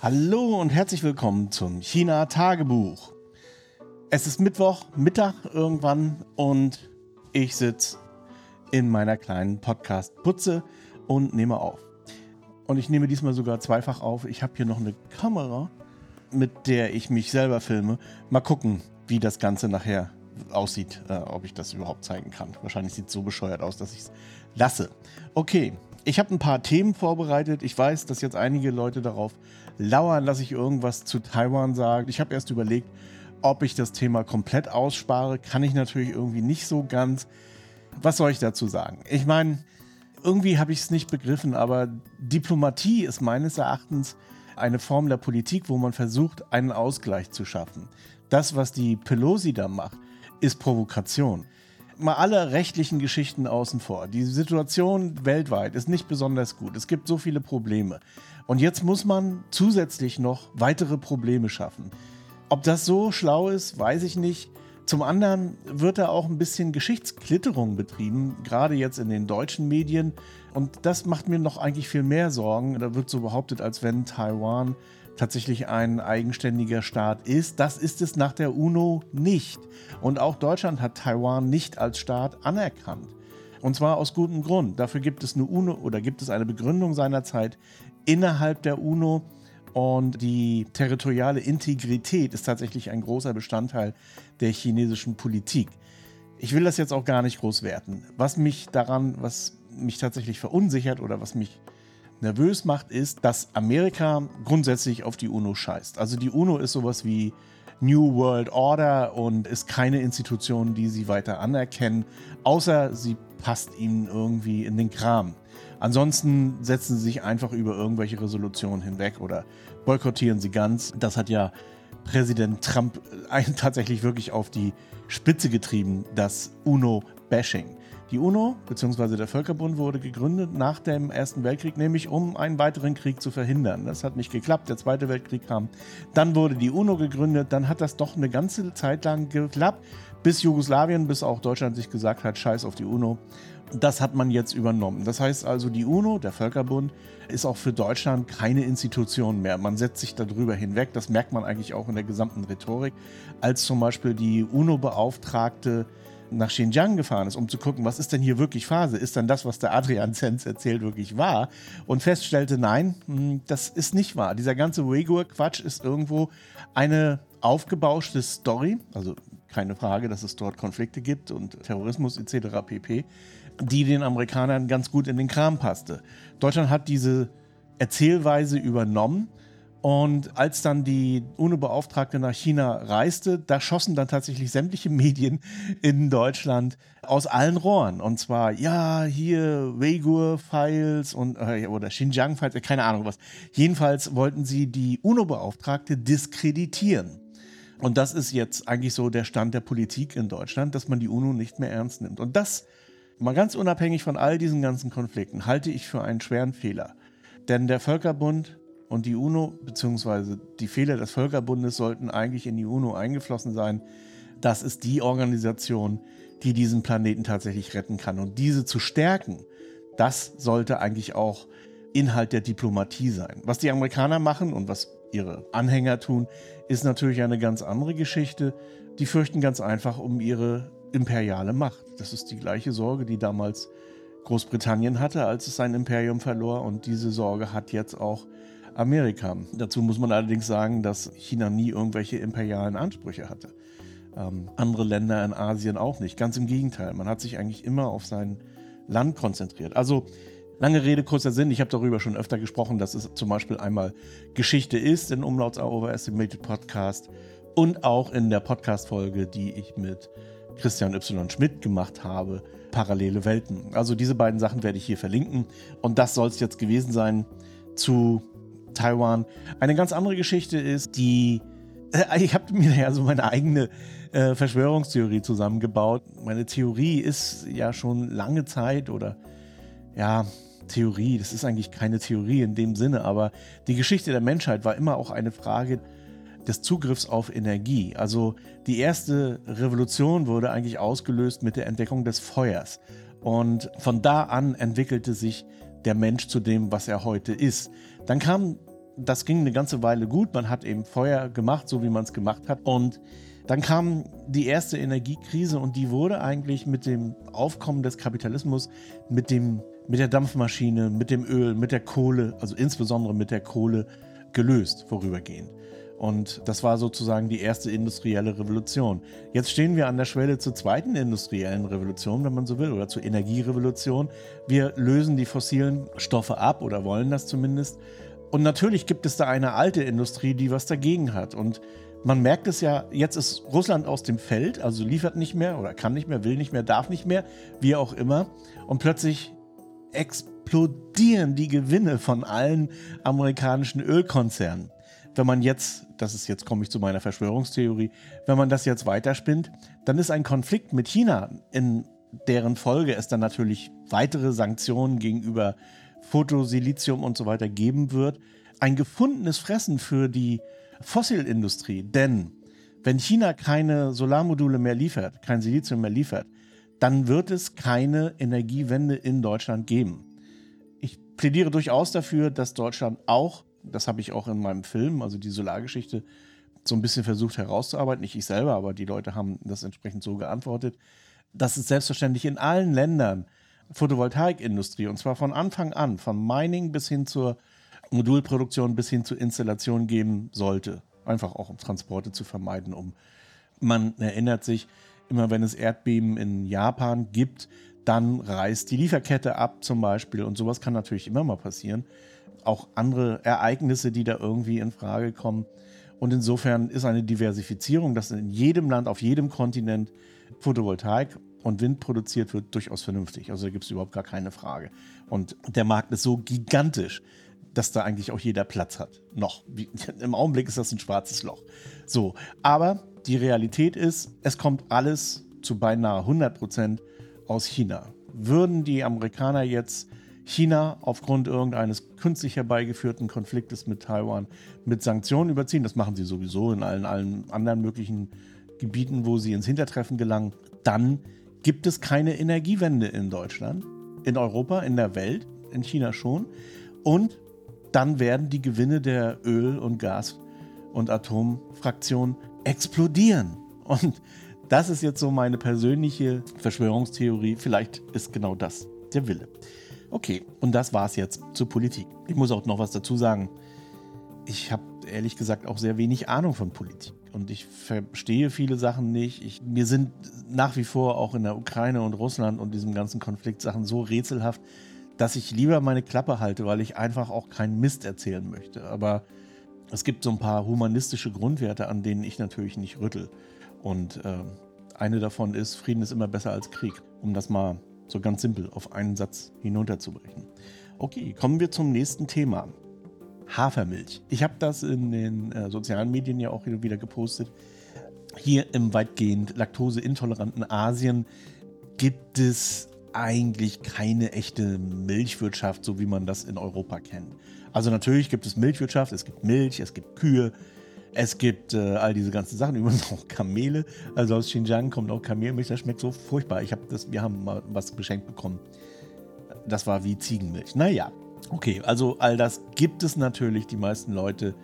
Hallo und herzlich willkommen zum China Tagebuch. Es ist Mittwoch, Mittag irgendwann und ich sitze in meiner kleinen Podcast-Putze und nehme auf. Und ich nehme diesmal sogar zweifach auf. Ich habe hier noch eine Kamera, mit der ich mich selber filme. Mal gucken, wie das Ganze nachher aussieht, äh, ob ich das überhaupt zeigen kann. Wahrscheinlich sieht es so bescheuert aus, dass ich es lasse. Okay, ich habe ein paar Themen vorbereitet. Ich weiß, dass jetzt einige Leute darauf lauern, dass ich irgendwas zu Taiwan sage. Ich habe erst überlegt, ob ich das Thema komplett ausspare. Kann ich natürlich irgendwie nicht so ganz. Was soll ich dazu sagen? Ich meine, irgendwie habe ich es nicht begriffen, aber Diplomatie ist meines Erachtens eine Form der Politik, wo man versucht, einen Ausgleich zu schaffen. Das, was die Pelosi da macht, ist Provokation. Mal alle rechtlichen Geschichten außen vor. Die Situation weltweit ist nicht besonders gut. Es gibt so viele Probleme. Und jetzt muss man zusätzlich noch weitere Probleme schaffen. Ob das so schlau ist, weiß ich nicht. Zum anderen wird da auch ein bisschen Geschichtsklitterung betrieben, gerade jetzt in den deutschen Medien. Und das macht mir noch eigentlich viel mehr Sorgen. Da wird so behauptet, als wenn Taiwan tatsächlich ein eigenständiger Staat ist. Das ist es nach der UNO nicht. Und auch Deutschland hat Taiwan nicht als Staat anerkannt. Und zwar aus gutem Grund. Dafür gibt es eine UNO oder gibt es eine Begründung seinerzeit innerhalb der UNO. Und die territoriale Integrität ist tatsächlich ein großer Bestandteil der chinesischen Politik. Ich will das jetzt auch gar nicht groß werten. Was mich daran, was mich tatsächlich verunsichert oder was mich nervös macht, ist, dass Amerika grundsätzlich auf die UNO scheißt. Also die UNO ist sowas wie New World Order und ist keine Institution, die sie weiter anerkennen, außer sie passt ihnen irgendwie in den Kram. Ansonsten setzen sie sich einfach über irgendwelche Resolutionen hinweg oder boykottieren sie ganz. Das hat ja Präsident Trump tatsächlich wirklich auf die Spitze getrieben, das UNO-Bashing. Die UNO bzw. der Völkerbund wurde gegründet nach dem Ersten Weltkrieg, nämlich um einen weiteren Krieg zu verhindern. Das hat nicht geklappt, der Zweite Weltkrieg kam. Dann wurde die UNO gegründet, dann hat das doch eine ganze Zeit lang geklappt, bis Jugoslawien, bis auch Deutschland sich gesagt hat, scheiß auf die UNO. Das hat man jetzt übernommen. Das heißt also, die UNO, der Völkerbund, ist auch für Deutschland keine Institution mehr. Man setzt sich darüber hinweg. Das merkt man eigentlich auch in der gesamten Rhetorik. Als zum Beispiel die UNO-Beauftragte nach Xinjiang gefahren ist, um zu gucken, was ist denn hier wirklich Phase? Ist dann das, was der Adrian Zenz erzählt, wirklich wahr? Und feststellte, nein, hm, das ist nicht wahr. Dieser ganze Uyghur-Quatsch ist irgendwo eine aufgebauschte Story, also keine Frage, dass es dort Konflikte gibt und Terrorismus etc. pp, die den Amerikanern ganz gut in den Kram passte. Deutschland hat diese Erzählweise übernommen und als dann die UNO-Beauftragte nach China reiste, da schossen dann tatsächlich sämtliche Medien in Deutschland aus allen Rohren. Und zwar, ja, hier Uyghur-Files und äh, oder Xinjiang-Files, keine Ahnung was. Jedenfalls wollten sie die UNO-Beauftragte diskreditieren. Und das ist jetzt eigentlich so der Stand der Politik in Deutschland, dass man die UNO nicht mehr ernst nimmt. Und das, mal ganz unabhängig von all diesen ganzen Konflikten, halte ich für einen schweren Fehler. Denn der Völkerbund und die UNO, beziehungsweise die Fehler des Völkerbundes sollten eigentlich in die UNO eingeflossen sein. Das ist die Organisation, die diesen Planeten tatsächlich retten kann. Und diese zu stärken, das sollte eigentlich auch Inhalt der Diplomatie sein. Was die Amerikaner machen und was ihre Anhänger tun, ist natürlich eine ganz andere Geschichte. Die fürchten ganz einfach um ihre imperiale Macht. Das ist die gleiche Sorge, die damals Großbritannien hatte, als es sein Imperium verlor. Und diese Sorge hat jetzt auch Amerika. Dazu muss man allerdings sagen, dass China nie irgendwelche imperialen Ansprüche hatte. Ähm, andere Länder in Asien auch nicht. Ganz im Gegenteil. Man hat sich eigentlich immer auf sein Land konzentriert. Also Lange Rede, kurzer Sinn. Ich habe darüber schon öfter gesprochen, dass es zum Beispiel einmal Geschichte ist in Umlauts Overestimated Podcast und auch in der Podcast-Folge, die ich mit Christian Y. Schmidt gemacht habe, Parallele Welten. Also diese beiden Sachen werde ich hier verlinken. Und das soll es jetzt gewesen sein zu Taiwan. Eine ganz andere Geschichte ist die, äh, ich habe mir ja so meine eigene äh, Verschwörungstheorie zusammengebaut. Meine Theorie ist ja schon lange Zeit oder ja, Theorie, das ist eigentlich keine Theorie in dem Sinne, aber die Geschichte der Menschheit war immer auch eine Frage des Zugriffs auf Energie. Also die erste Revolution wurde eigentlich ausgelöst mit der Entdeckung des Feuers. Und von da an entwickelte sich der Mensch zu dem, was er heute ist. Dann kam das ging eine ganze Weile gut. Man hat eben Feuer gemacht, so wie man es gemacht hat. Und dann kam die erste Energiekrise und die wurde eigentlich mit dem Aufkommen des Kapitalismus, mit, dem, mit der Dampfmaschine, mit dem Öl, mit der Kohle, also insbesondere mit der Kohle gelöst vorübergehend. Und das war sozusagen die erste industrielle Revolution. Jetzt stehen wir an der Schwelle zur zweiten industriellen Revolution, wenn man so will, oder zur Energierevolution. Wir lösen die fossilen Stoffe ab oder wollen das zumindest. Und natürlich gibt es da eine alte Industrie, die was dagegen hat. Und man merkt es ja, jetzt ist Russland aus dem Feld, also liefert nicht mehr oder kann nicht mehr, will nicht mehr, darf nicht mehr, wie auch immer. Und plötzlich explodieren die Gewinne von allen amerikanischen Ölkonzernen wenn man jetzt, das ist jetzt komme ich zu meiner Verschwörungstheorie, wenn man das jetzt weiterspinnt, dann ist ein Konflikt mit China, in deren Folge es dann natürlich weitere Sanktionen gegenüber Fotosilizium und so weiter geben wird, ein gefundenes Fressen für die Fossilindustrie. Denn wenn China keine Solarmodule mehr liefert, kein Silizium mehr liefert, dann wird es keine Energiewende in Deutschland geben. Ich plädiere durchaus dafür, dass Deutschland auch das habe ich auch in meinem Film, also die Solargeschichte, so ein bisschen versucht herauszuarbeiten. Nicht ich selber, aber die Leute haben das entsprechend so geantwortet. Dass es selbstverständlich in allen Ländern Photovoltaikindustrie, und zwar von Anfang an, von Mining bis hin zur Modulproduktion bis hin zur Installation geben sollte. Einfach auch um Transporte zu vermeiden, um man erinnert sich, immer wenn es Erdbeben in Japan gibt, dann reißt die Lieferkette ab zum Beispiel und sowas kann natürlich immer mal passieren auch andere Ereignisse, die da irgendwie in Frage kommen. Und insofern ist eine Diversifizierung, dass in jedem Land, auf jedem Kontinent Photovoltaik und Wind produziert wird, durchaus vernünftig. Also da gibt es überhaupt gar keine Frage. Und der Markt ist so gigantisch, dass da eigentlich auch jeder Platz hat. Noch. Im Augenblick ist das ein schwarzes Loch. So. Aber die Realität ist, es kommt alles zu beinahe 100 Prozent aus China. Würden die Amerikaner jetzt China aufgrund irgendeines künstlich herbeigeführten Konfliktes mit Taiwan mit Sanktionen überziehen. Das machen sie sowieso in allen, allen anderen möglichen Gebieten, wo sie ins Hintertreffen gelangen. Dann gibt es keine Energiewende in Deutschland, in Europa, in der Welt, in China schon. Und dann werden die Gewinne der Öl- und Gas- und Atomfraktion explodieren. Und das ist jetzt so meine persönliche Verschwörungstheorie. Vielleicht ist genau das der Wille. Okay, und das war's jetzt zur Politik. Ich muss auch noch was dazu sagen. Ich habe ehrlich gesagt auch sehr wenig Ahnung von Politik. Und ich verstehe viele Sachen nicht. Ich, mir sind nach wie vor auch in der Ukraine und Russland und diesem ganzen Konflikt Sachen so rätselhaft, dass ich lieber meine Klappe halte, weil ich einfach auch keinen Mist erzählen möchte. Aber es gibt so ein paar humanistische Grundwerte, an denen ich natürlich nicht rüttel. Und äh, eine davon ist, Frieden ist immer besser als Krieg, um das mal so ganz simpel auf einen Satz hinunterzubrechen. Okay, kommen wir zum nächsten Thema. Hafermilch. Ich habe das in den äh, sozialen Medien ja auch wieder gepostet. Hier im weitgehend laktoseintoleranten Asien gibt es eigentlich keine echte Milchwirtschaft, so wie man das in Europa kennt. Also natürlich gibt es Milchwirtschaft, es gibt Milch, es gibt Kühe, es gibt äh, all diese ganzen Sachen, übrigens auch Kamele. Also aus Xinjiang kommt auch Kamelmilch, das schmeckt so furchtbar. Ich habe das, wir haben mal was geschenkt bekommen. Das war wie Ziegenmilch. Naja, okay, also all das gibt es natürlich. Die meisten Leute,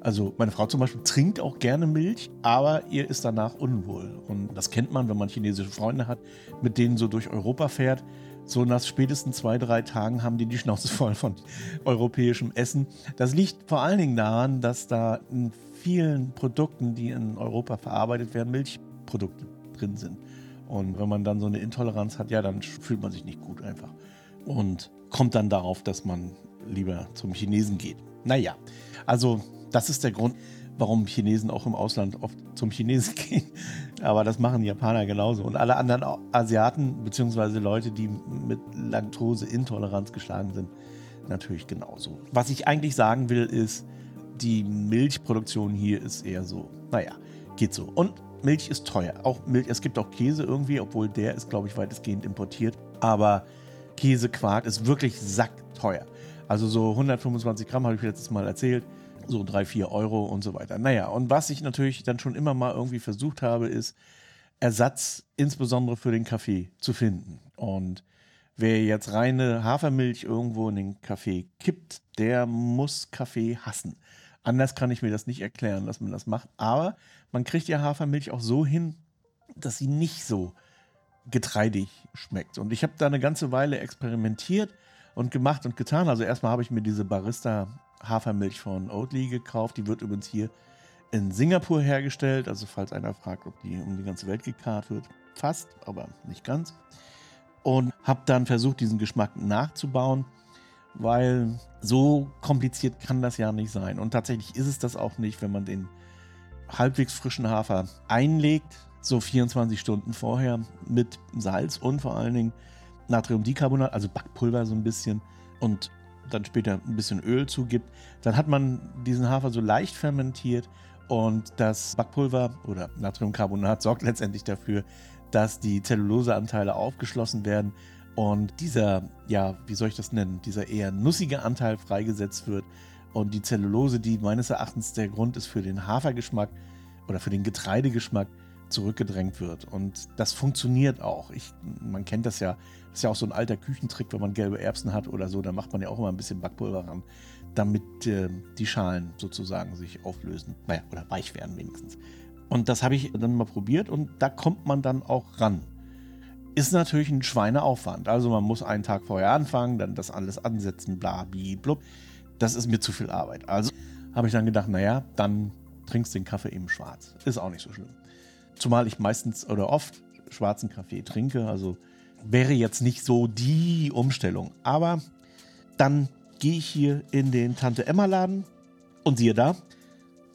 also meine Frau zum Beispiel trinkt auch gerne Milch, aber ihr ist danach unwohl. Und das kennt man, wenn man chinesische Freunde hat, mit denen so durch Europa fährt so nach spätestens zwei, drei Tagen haben die die Schnauze voll von europäischem Essen. Das liegt vor allen Dingen daran, dass da in vielen Produkten, die in Europa verarbeitet werden, Milchprodukte drin sind. Und wenn man dann so eine Intoleranz hat, ja, dann fühlt man sich nicht gut einfach. Und kommt dann darauf, dass man lieber zum Chinesen geht. Naja, also das ist der Grund, warum Chinesen auch im Ausland oft zum Chinesen gehen. Aber das machen Japaner genauso. Und alle anderen Asiaten, beziehungsweise Leute, die mit Laktoseintoleranz geschlagen sind, natürlich genauso. Was ich eigentlich sagen will, ist, die Milchproduktion hier ist eher so, naja, geht so. Und Milch ist teuer. Auch Milch, es gibt auch Käse irgendwie, obwohl der ist, glaube ich, weitestgehend importiert. Aber Käse, Quark ist wirklich sackteuer. Also so 125 Gramm habe ich letztes Mal erzählt so drei, vier Euro und so weiter. Naja, und was ich natürlich dann schon immer mal irgendwie versucht habe, ist Ersatz insbesondere für den Kaffee zu finden. Und wer jetzt reine Hafermilch irgendwo in den Kaffee kippt, der muss Kaffee hassen. Anders kann ich mir das nicht erklären, dass man das macht. Aber man kriegt ja Hafermilch auch so hin, dass sie nicht so getreidig schmeckt. Und ich habe da eine ganze Weile experimentiert und gemacht und getan. Also erstmal habe ich mir diese Barista Hafermilch von Oatly gekauft. Die wird übrigens hier in Singapur hergestellt. Also falls einer fragt, ob die um die ganze Welt gekarrt wird. Fast, aber nicht ganz. Und habe dann versucht, diesen Geschmack nachzubauen, weil so kompliziert kann das ja nicht sein. Und tatsächlich ist es das auch nicht, wenn man den halbwegs frischen Hafer einlegt, so 24 Stunden vorher mit Salz und vor allen Dingen Natriumdicarbonat, also Backpulver so ein bisschen und dann später ein bisschen Öl zugibt, dann hat man diesen Hafer so leicht fermentiert und das Backpulver oder Natriumcarbonat sorgt letztendlich dafür, dass die Zelluloseanteile aufgeschlossen werden und dieser, ja, wie soll ich das nennen, dieser eher nussige Anteil freigesetzt wird und die Zellulose, die meines Erachtens der Grund ist für den Hafergeschmack oder für den Getreidegeschmack, zurückgedrängt wird. Und das funktioniert auch. Ich, man kennt das ja, das ist ja auch so ein alter Küchentrick, wenn man gelbe Erbsen hat oder so, da macht man ja auch immer ein bisschen Backpulver ran, damit äh, die Schalen sozusagen sich auflösen. Naja, oder weich werden wenigstens. Und das habe ich dann mal probiert und da kommt man dann auch ran. Ist natürlich ein Schweineaufwand. Also man muss einen Tag vorher anfangen, dann das alles ansetzen, bla, bi, blub. Das ist mir zu viel Arbeit. Also habe ich dann gedacht, naja, dann trinkst den Kaffee eben schwarz. Ist auch nicht so schlimm. Zumal ich meistens oder oft schwarzen Kaffee trinke. Also wäre jetzt nicht so die Umstellung. Aber dann gehe ich hier in den Tante Emma Laden und siehe da,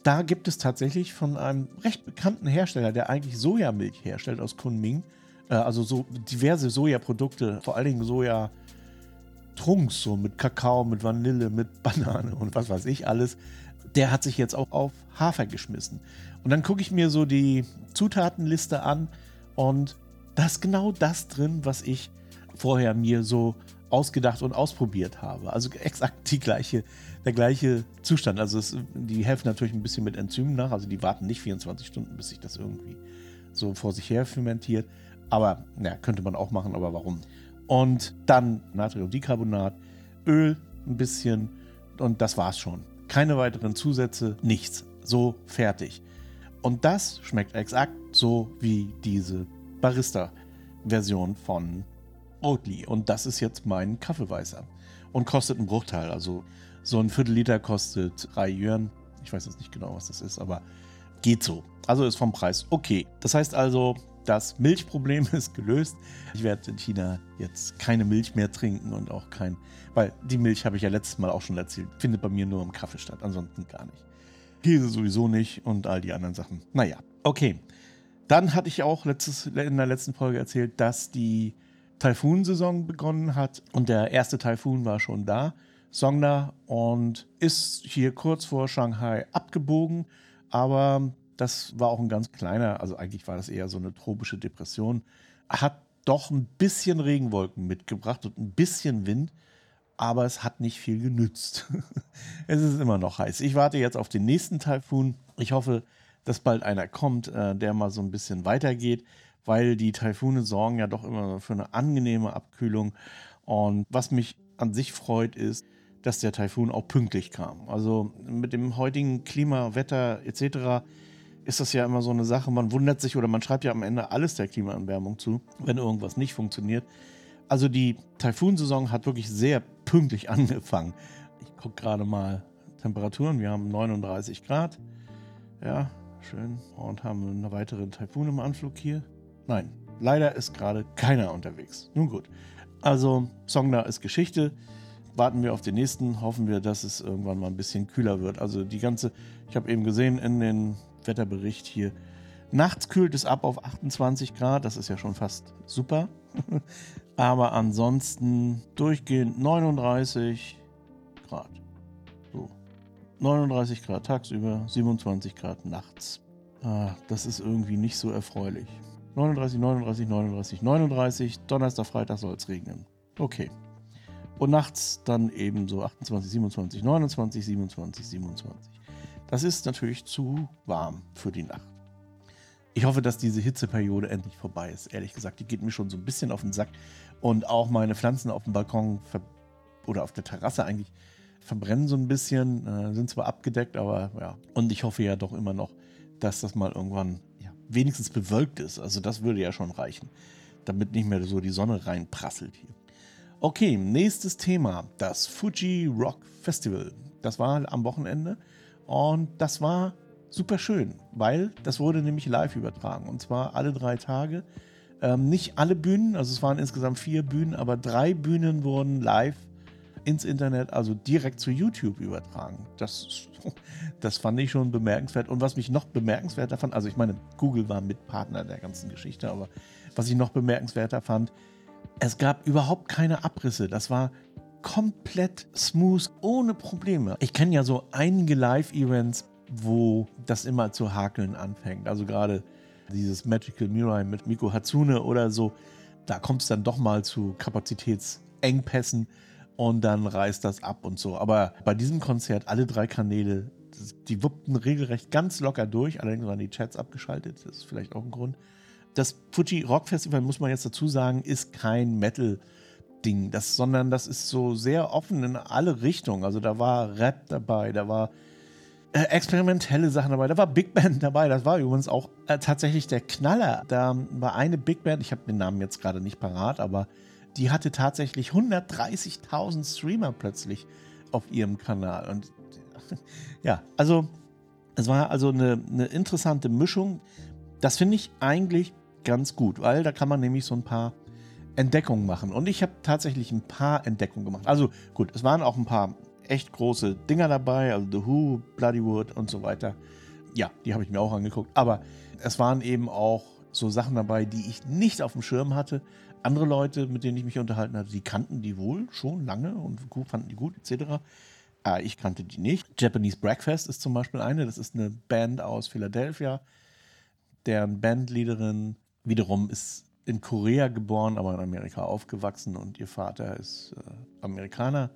da gibt es tatsächlich von einem recht bekannten Hersteller, der eigentlich Sojamilch herstellt aus Kunming, äh, also so diverse Sojaprodukte, vor allen Dingen Soja. Trunks, so mit Kakao, mit Vanille, mit Banane und was weiß ich alles, der hat sich jetzt auch auf Hafer geschmissen. Und dann gucke ich mir so die Zutatenliste an und da ist genau das drin, was ich vorher mir so ausgedacht und ausprobiert habe. Also exakt die gleiche, der gleiche Zustand. Also es, die helfen natürlich ein bisschen mit Enzymen nach. Also die warten nicht 24 Stunden, bis sich das irgendwie so vor sich her fermentiert. Aber ja, könnte man auch machen, aber warum? Und dann Natriumdicarbonat, Öl ein bisschen und das war's schon. Keine weiteren Zusätze, nichts. So fertig. Und das schmeckt exakt so wie diese Barista-Version von Oatly. Und das ist jetzt mein Kaffeeweißer. Und kostet einen Bruchteil. Also so ein Viertel Liter kostet 3 Yuan. Ich weiß jetzt nicht genau, was das ist, aber geht so. Also ist vom Preis okay. Das heißt also, das Milchproblem ist gelöst. Ich werde in China jetzt keine Milch mehr trinken und auch kein, weil die Milch habe ich ja letztes Mal auch schon erzählt, findet bei mir nur im Kaffee statt, ansonsten gar nicht. Käse sowieso nicht und all die anderen Sachen. Naja, okay. Dann hatte ich auch letztes, in der letzten Folge erzählt, dass die Taifun-Saison begonnen hat und der erste Taifun war schon da, Songda, und ist hier kurz vor Shanghai abgebogen, aber das war auch ein ganz kleiner, also eigentlich war das eher so eine tropische Depression. Hat doch ein bisschen Regenwolken mitgebracht und ein bisschen Wind, aber es hat nicht viel genützt. es ist immer noch heiß. Ich warte jetzt auf den nächsten Taifun. Ich hoffe, dass bald einer kommt, äh, der mal so ein bisschen weitergeht, weil die Taifune sorgen ja doch immer für eine angenehme Abkühlung. Und was mich an sich freut, ist, dass der Taifun auch pünktlich kam. Also mit dem heutigen Klima, Wetter etc ist das ja immer so eine Sache. Man wundert sich oder man schreibt ja am Ende alles der Klimaerwärmung zu, wenn irgendwas nicht funktioniert. Also die Taifunsaison hat wirklich sehr pünktlich angefangen. Ich gucke gerade mal Temperaturen. Wir haben 39 Grad. Ja, schön. Und haben eine weitere Taifun im Anflug hier. Nein, leider ist gerade keiner unterwegs. Nun gut. Also Songda ist Geschichte. Warten wir auf den nächsten. Hoffen wir, dass es irgendwann mal ein bisschen kühler wird. Also die ganze, ich habe eben gesehen in den Wetterbericht hier. Nachts kühlt es ab auf 28 Grad, das ist ja schon fast super. Aber ansonsten durchgehend 39 Grad. So. 39 Grad tagsüber, 27 Grad nachts. Ah, das ist irgendwie nicht so erfreulich. 39, 39, 39, 39. Donnerstag, Freitag soll es regnen. Okay. Und nachts dann eben so 28, 27, 29, 27, 27. Das ist natürlich zu warm für die Nacht. ich hoffe, dass diese Hitzeperiode endlich vorbei ist. Ehrlich gesagt, die geht mir schon so ein bisschen auf den Sack. Und auch meine Pflanzen auf dem Balkon oder auf der Terrasse eigentlich verbrennen so ein bisschen, äh, sind zwar abgedeckt, aber ja. Und ich hoffe ja doch immer noch, dass das mal irgendwann ja, wenigstens bewölkt ist. Also das würde ja schon reichen, damit nicht mehr so die Sonne reinprasselt hier. Okay, nächstes Thema, das Fuji Rock Festival. Das war am Wochenende und das war super schön, weil das wurde nämlich live übertragen und zwar alle drei Tage. Ähm, nicht alle Bühnen, also es waren insgesamt vier Bühnen, aber drei Bühnen wurden live ins Internet, also direkt zu YouTube übertragen. Das, das fand ich schon bemerkenswert. Und was mich noch bemerkenswerter fand, also ich meine, Google war Mitpartner der ganzen Geschichte, aber was ich noch bemerkenswerter fand, es gab überhaupt keine Abrisse. Das war komplett smooth, ohne Probleme. Ich kenne ja so einige Live-Events, wo das immer zu hakeln anfängt. Also gerade dieses Magical Mirai mit Miko Hatsune oder so, da kommt es dann doch mal zu Kapazitätsengpässen und dann reißt das ab und so. Aber bei diesem Konzert, alle drei Kanäle, die wuppten regelrecht ganz locker durch. Allerdings waren die Chats abgeschaltet. Das ist vielleicht auch ein Grund. Das Fuji Rock Festival, muss man jetzt dazu sagen, ist kein Metal-Ding, das, sondern das ist so sehr offen in alle Richtungen. Also da war Rap dabei, da war äh, experimentelle Sachen dabei, da war Big Band dabei. Das war übrigens auch äh, tatsächlich der Knaller. Da war eine Big Band, ich habe den Namen jetzt gerade nicht parat, aber die hatte tatsächlich 130.000 Streamer plötzlich auf ihrem Kanal. Und ja, also es war also eine, eine interessante Mischung. Das finde ich eigentlich ganz gut, weil da kann man nämlich so ein paar Entdeckungen machen. Und ich habe tatsächlich ein paar Entdeckungen gemacht. Also gut, es waren auch ein paar echt große Dinger dabei, also The Who, Bloodywood und so weiter. Ja, die habe ich mir auch angeguckt. Aber es waren eben auch so Sachen dabei, die ich nicht auf dem Schirm hatte, andere Leute, mit denen ich mich unterhalten hatte, die kannten die wohl schon lange und fanden die gut, etc. Äh, ich kannte die nicht. Japanese Breakfast ist zum Beispiel eine. Das ist eine Band aus Philadelphia. Deren Bandleaderin wiederum ist in Korea geboren, aber in Amerika aufgewachsen und ihr Vater ist äh, Amerikaner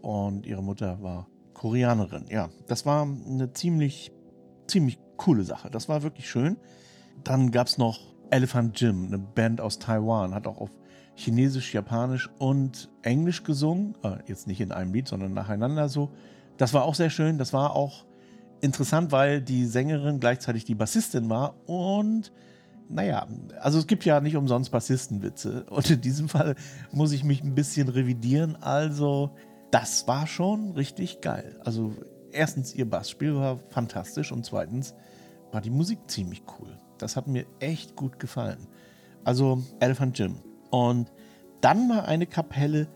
und ihre Mutter war Koreanerin. Ja, das war eine ziemlich, ziemlich coole Sache. Das war wirklich schön. Dann gab es noch Elephant Jim, eine Band aus Taiwan, hat auch auf Chinesisch, Japanisch und Englisch gesungen. Äh, jetzt nicht in einem Lied, sondern nacheinander so. Das war auch sehr schön. Das war auch interessant, weil die Sängerin gleichzeitig die Bassistin war und naja, also es gibt ja nicht umsonst Bassistenwitze. Und in diesem Fall muss ich mich ein bisschen revidieren. Also, das war schon richtig geil. Also, erstens, ihr Bassspiel war fantastisch und zweitens war die Musik ziemlich cool. Das hat mir echt gut gefallen. Also Elephant Jim. Und dann war eine Kapelle,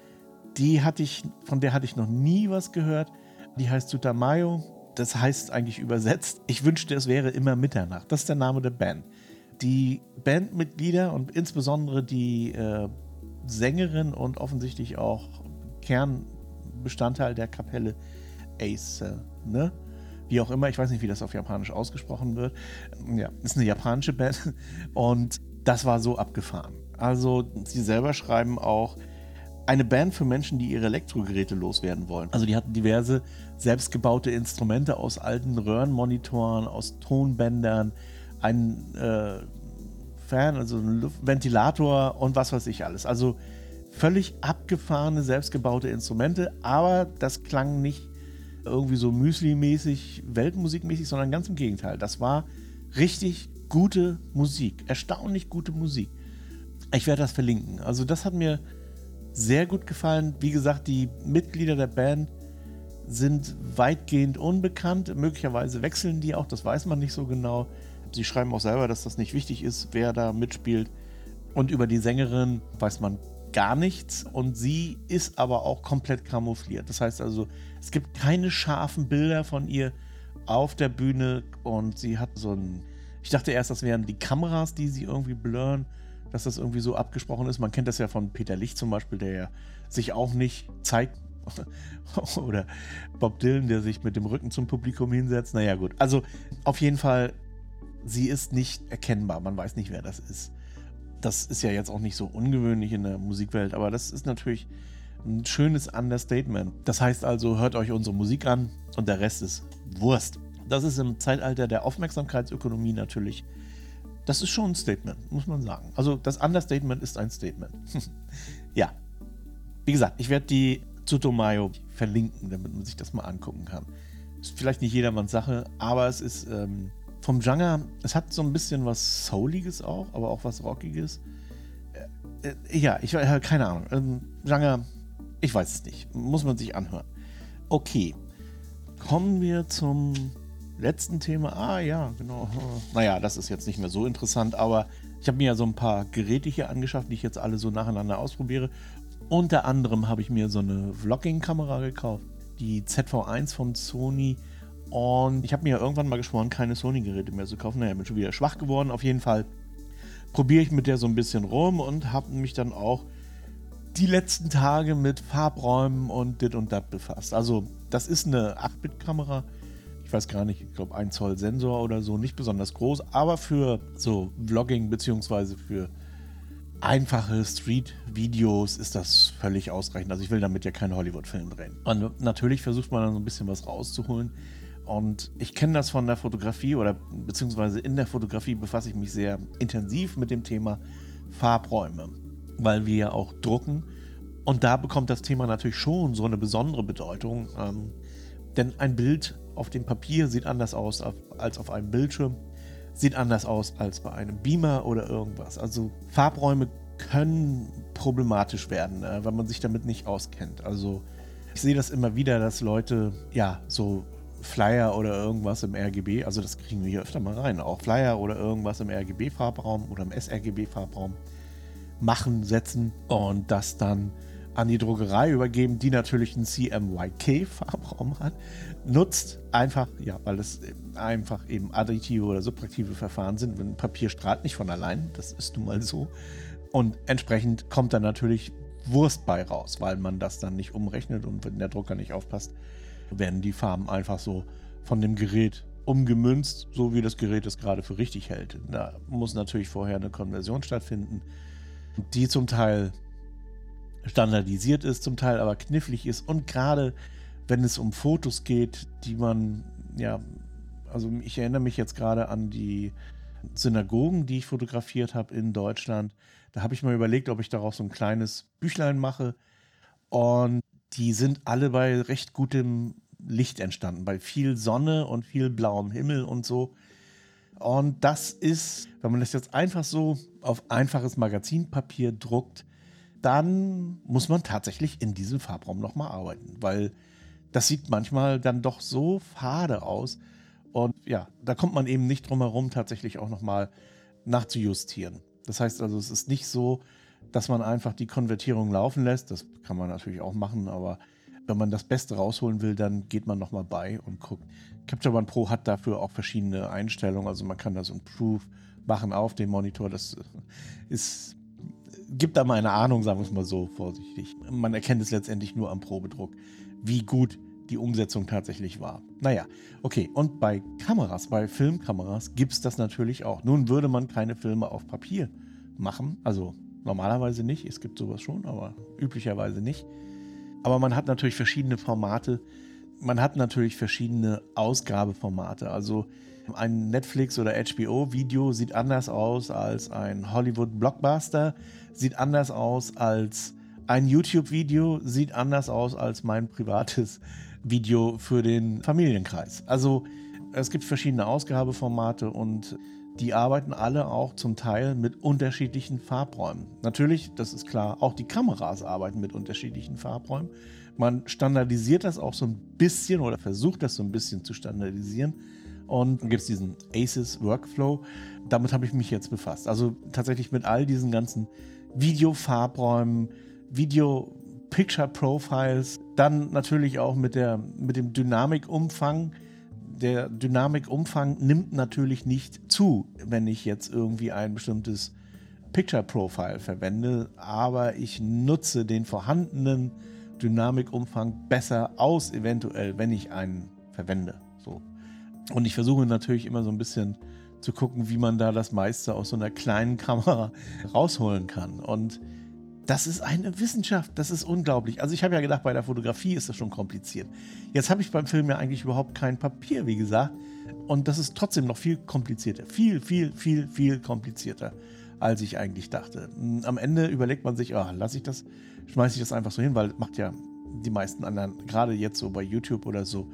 die hatte ich, von der hatte ich noch nie was gehört. Die heißt Sutamayo. Das heißt eigentlich übersetzt, ich wünschte, es wäre immer Mitternacht. Das ist der Name der Band. Die Bandmitglieder und insbesondere die äh, Sängerin und offensichtlich auch Kernbestandteil der Kapelle Ace, ne? wie auch immer, ich weiß nicht, wie das auf Japanisch ausgesprochen wird. Ja, ist eine japanische Band und das war so abgefahren. Also, sie selber schreiben auch, eine Band für Menschen, die ihre Elektrogeräte loswerden wollen. Also die hatten diverse selbstgebaute Instrumente aus alten Röhrenmonitoren, aus Tonbändern, einen äh, Fan, also einen Ventilator und was weiß ich alles. Also völlig abgefahrene, selbstgebaute Instrumente, aber das klang nicht irgendwie so Müsli-mäßig, Weltmusikmäßig, sondern ganz im Gegenteil. Das war richtig gute Musik, erstaunlich gute Musik. Ich werde das verlinken. Also das hat mir sehr gut gefallen. Wie gesagt, die Mitglieder der Band sind weitgehend unbekannt. Möglicherweise wechseln die auch, das weiß man nicht so genau. Sie schreiben auch selber, dass das nicht wichtig ist, wer da mitspielt. Und über die Sängerin weiß man gar nichts und sie ist aber auch komplett kamoufliert. Das heißt also, es gibt keine scharfen Bilder von ihr auf der Bühne und sie hat so ein. Ich dachte erst, das wären die Kameras, die sie irgendwie blurren, dass das irgendwie so abgesprochen ist. Man kennt das ja von Peter Licht zum Beispiel, der ja sich auch nicht zeigt. Oder Bob Dylan, der sich mit dem Rücken zum Publikum hinsetzt. Naja, gut. Also auf jeden Fall, sie ist nicht erkennbar. Man weiß nicht, wer das ist. Das ist ja jetzt auch nicht so ungewöhnlich in der Musikwelt, aber das ist natürlich ein schönes Understatement. Das heißt also, hört euch unsere Musik an und der Rest ist Wurst. Das ist im Zeitalter der Aufmerksamkeitsökonomie natürlich das ist schon ein Statement, muss man sagen. Also das Understatement ist ein Statement. ja. Wie gesagt, ich werde die Tsutomayo verlinken, damit man sich das mal angucken kann. Ist vielleicht nicht jedermanns Sache, aber es ist ähm, vom Genre, es hat so ein bisschen was Souliges auch, aber auch was Rockiges. Äh, äh, ja, ich äh, keine Ahnung. Ähm, Genre, ich weiß es nicht. Muss man sich anhören. Okay. Kommen wir zum letzten Thema. Ah ja, genau. Naja, das ist jetzt nicht mehr so interessant, aber ich habe mir ja so ein paar Geräte hier angeschafft, die ich jetzt alle so nacheinander ausprobiere. Unter anderem habe ich mir so eine Vlogging-Kamera gekauft, die ZV1 von Sony. Und ich habe mir ja irgendwann mal geschworen, keine Sony-Geräte mehr zu kaufen. Naja, bin schon wieder schwach geworden. Auf jeden Fall probiere ich mit der so ein bisschen rum und habe mich dann auch die letzten Tage mit Farbräumen und dit und dat befasst. Also, das ist eine 8-Bit-Kamera ich weiß gar nicht, ich glaube 1 Zoll Sensor oder so, nicht besonders groß, aber für so Vlogging beziehungsweise für einfache Street-Videos ist das völlig ausreichend. Also ich will damit ja keinen Hollywood-Film drehen. Und natürlich versucht man dann so ein bisschen was rauszuholen. Und ich kenne das von der Fotografie oder beziehungsweise in der Fotografie befasse ich mich sehr intensiv mit dem Thema Farbräume, weil wir ja auch drucken. Und da bekommt das Thema natürlich schon so eine besondere Bedeutung. Ähm, denn ein Bild auf dem Papier sieht anders aus als auf einem Bildschirm, sieht anders aus als bei einem Beamer oder irgendwas. Also Farbräume können problematisch werden, äh, wenn man sich damit nicht auskennt. Also ich sehe das immer wieder, dass Leute ja so Flyer oder irgendwas im RGB, also das kriegen wir hier öfter mal rein, auch Flyer oder irgendwas im RGB-Farbraum oder im sRGB-Farbraum machen, setzen und das dann an die Druckerei übergeben, die natürlich einen CMYK-Farbraum hat, nutzt einfach, ja, weil es einfach eben additive oder subtraktive Verfahren sind. Wenn Papier strahlt nicht von allein, das ist nun mal so. Und entsprechend kommt dann natürlich Wurst bei raus, weil man das dann nicht umrechnet und wenn der Drucker nicht aufpasst, werden die Farben einfach so von dem Gerät umgemünzt, so wie das Gerät es gerade für richtig hält. Da muss natürlich vorher eine Konversion stattfinden, die zum Teil standardisiert ist, zum Teil aber knifflig ist und gerade wenn es um Fotos geht, die man, ja, also ich erinnere mich jetzt gerade an die Synagogen, die ich fotografiert habe in Deutschland. Da habe ich mal überlegt, ob ich daraus so ein kleines Büchlein mache. Und die sind alle bei recht gutem Licht entstanden, bei viel Sonne und viel blauem Himmel und so. Und das ist, wenn man das jetzt einfach so auf einfaches Magazinpapier druckt, dann muss man tatsächlich in diesem Farbraum nochmal arbeiten, weil das sieht manchmal dann doch so fade aus. Und ja, da kommt man eben nicht drum herum, tatsächlich auch nochmal nachzujustieren. Das heißt also, es ist nicht so, dass man einfach die Konvertierung laufen lässt. Das kann man natürlich auch machen, aber wenn man das Beste rausholen will, dann geht man nochmal bei und guckt. Capture One Pro hat dafür auch verschiedene Einstellungen. Also man kann das Improve machen auf dem Monitor. Das ist gibt da mal eine Ahnung, sagen wir es mal so vorsichtig. Man erkennt es letztendlich nur am Probedruck, wie gut die Umsetzung tatsächlich war. Naja, okay. Und bei Kameras, bei Filmkameras gibt es das natürlich auch. Nun würde man keine Filme auf Papier machen. Also normalerweise nicht. Es gibt sowas schon, aber üblicherweise nicht. Aber man hat natürlich verschiedene Formate. Man hat natürlich verschiedene Ausgabeformate. Also ein Netflix- oder HBO-Video sieht anders aus als ein Hollywood-Blockbuster sieht anders aus als ein YouTube-Video, sieht anders aus als mein privates Video für den Familienkreis. Also es gibt verschiedene Ausgabeformate und die arbeiten alle auch zum Teil mit unterschiedlichen Farbräumen. Natürlich, das ist klar, auch die Kameras arbeiten mit unterschiedlichen Farbräumen. Man standardisiert das auch so ein bisschen oder versucht das so ein bisschen zu standardisieren. Und dann gibt es diesen ACES Workflow. Damit habe ich mich jetzt befasst. Also tatsächlich mit all diesen ganzen Videofarbräumen, Video Picture Profiles, dann natürlich auch mit, der, mit dem Dynamikumfang. Der Dynamikumfang nimmt natürlich nicht zu, wenn ich jetzt irgendwie ein bestimmtes Picture Profile verwende, aber ich nutze den vorhandenen Dynamikumfang besser aus, eventuell, wenn ich einen verwende. So. Und ich versuche natürlich immer so ein bisschen zu gucken, wie man da das meiste aus so einer kleinen Kamera rausholen kann. Und das ist eine Wissenschaft, das ist unglaublich. Also ich habe ja gedacht, bei der Fotografie ist das schon kompliziert. Jetzt habe ich beim Film ja eigentlich überhaupt kein Papier, wie gesagt. Und das ist trotzdem noch viel komplizierter. Viel, viel, viel, viel komplizierter, als ich eigentlich dachte. Am Ende überlegt man sich, oh, lasse ich das, schmeiße ich das einfach so hin, weil macht ja die meisten anderen, gerade jetzt so bei YouTube oder so,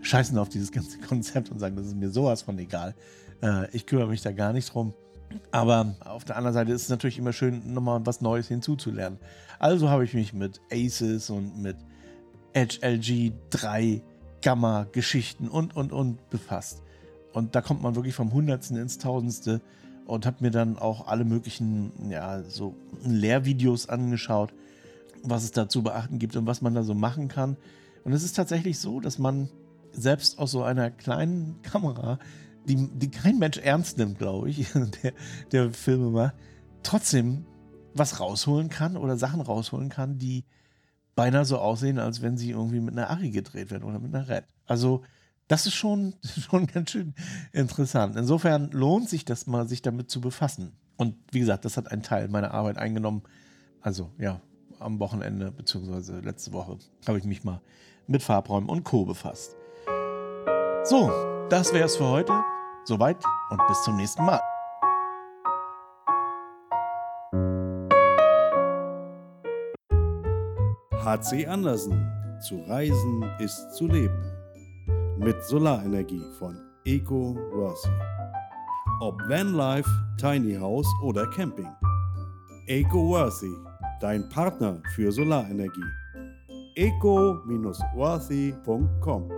scheißen auf dieses ganze Konzept und sagen, das ist mir sowas von egal. Äh, ich kümmere mich da gar nicht drum. Aber auf der anderen Seite ist es natürlich immer schön, nochmal was Neues hinzuzulernen. Also habe ich mich mit Aces und mit Edge LG 3 Gamma Geschichten und und und befasst. Und da kommt man wirklich vom Hundertsten ins Tausendste und habe mir dann auch alle möglichen, ja, so Lehrvideos angeschaut, was es da zu beachten gibt und was man da so machen kann. Und es ist tatsächlich so, dass man selbst aus so einer kleinen Kamera die, die kein Mensch ernst nimmt, glaube ich, der, der Filme macht, trotzdem was rausholen kann oder Sachen rausholen kann, die beinahe so aussehen, als wenn sie irgendwie mit einer Ari gedreht werden oder mit einer Red. Also, das ist schon, schon ganz schön interessant. Insofern lohnt sich das mal, sich damit zu befassen. Und wie gesagt, das hat einen Teil meiner Arbeit eingenommen. Also, ja, am Wochenende, beziehungsweise letzte Woche, habe ich mich mal mit Farbräumen und Co. befasst. So, das wäre es für heute. Soweit und bis zum nächsten Mal. HC Andersen. Zu reisen ist zu leben. Mit Solarenergie von Eco Worthy. Ob Vanlife, Tiny House oder Camping. Eco Worthy, dein Partner für Solarenergie. eco-worthy.com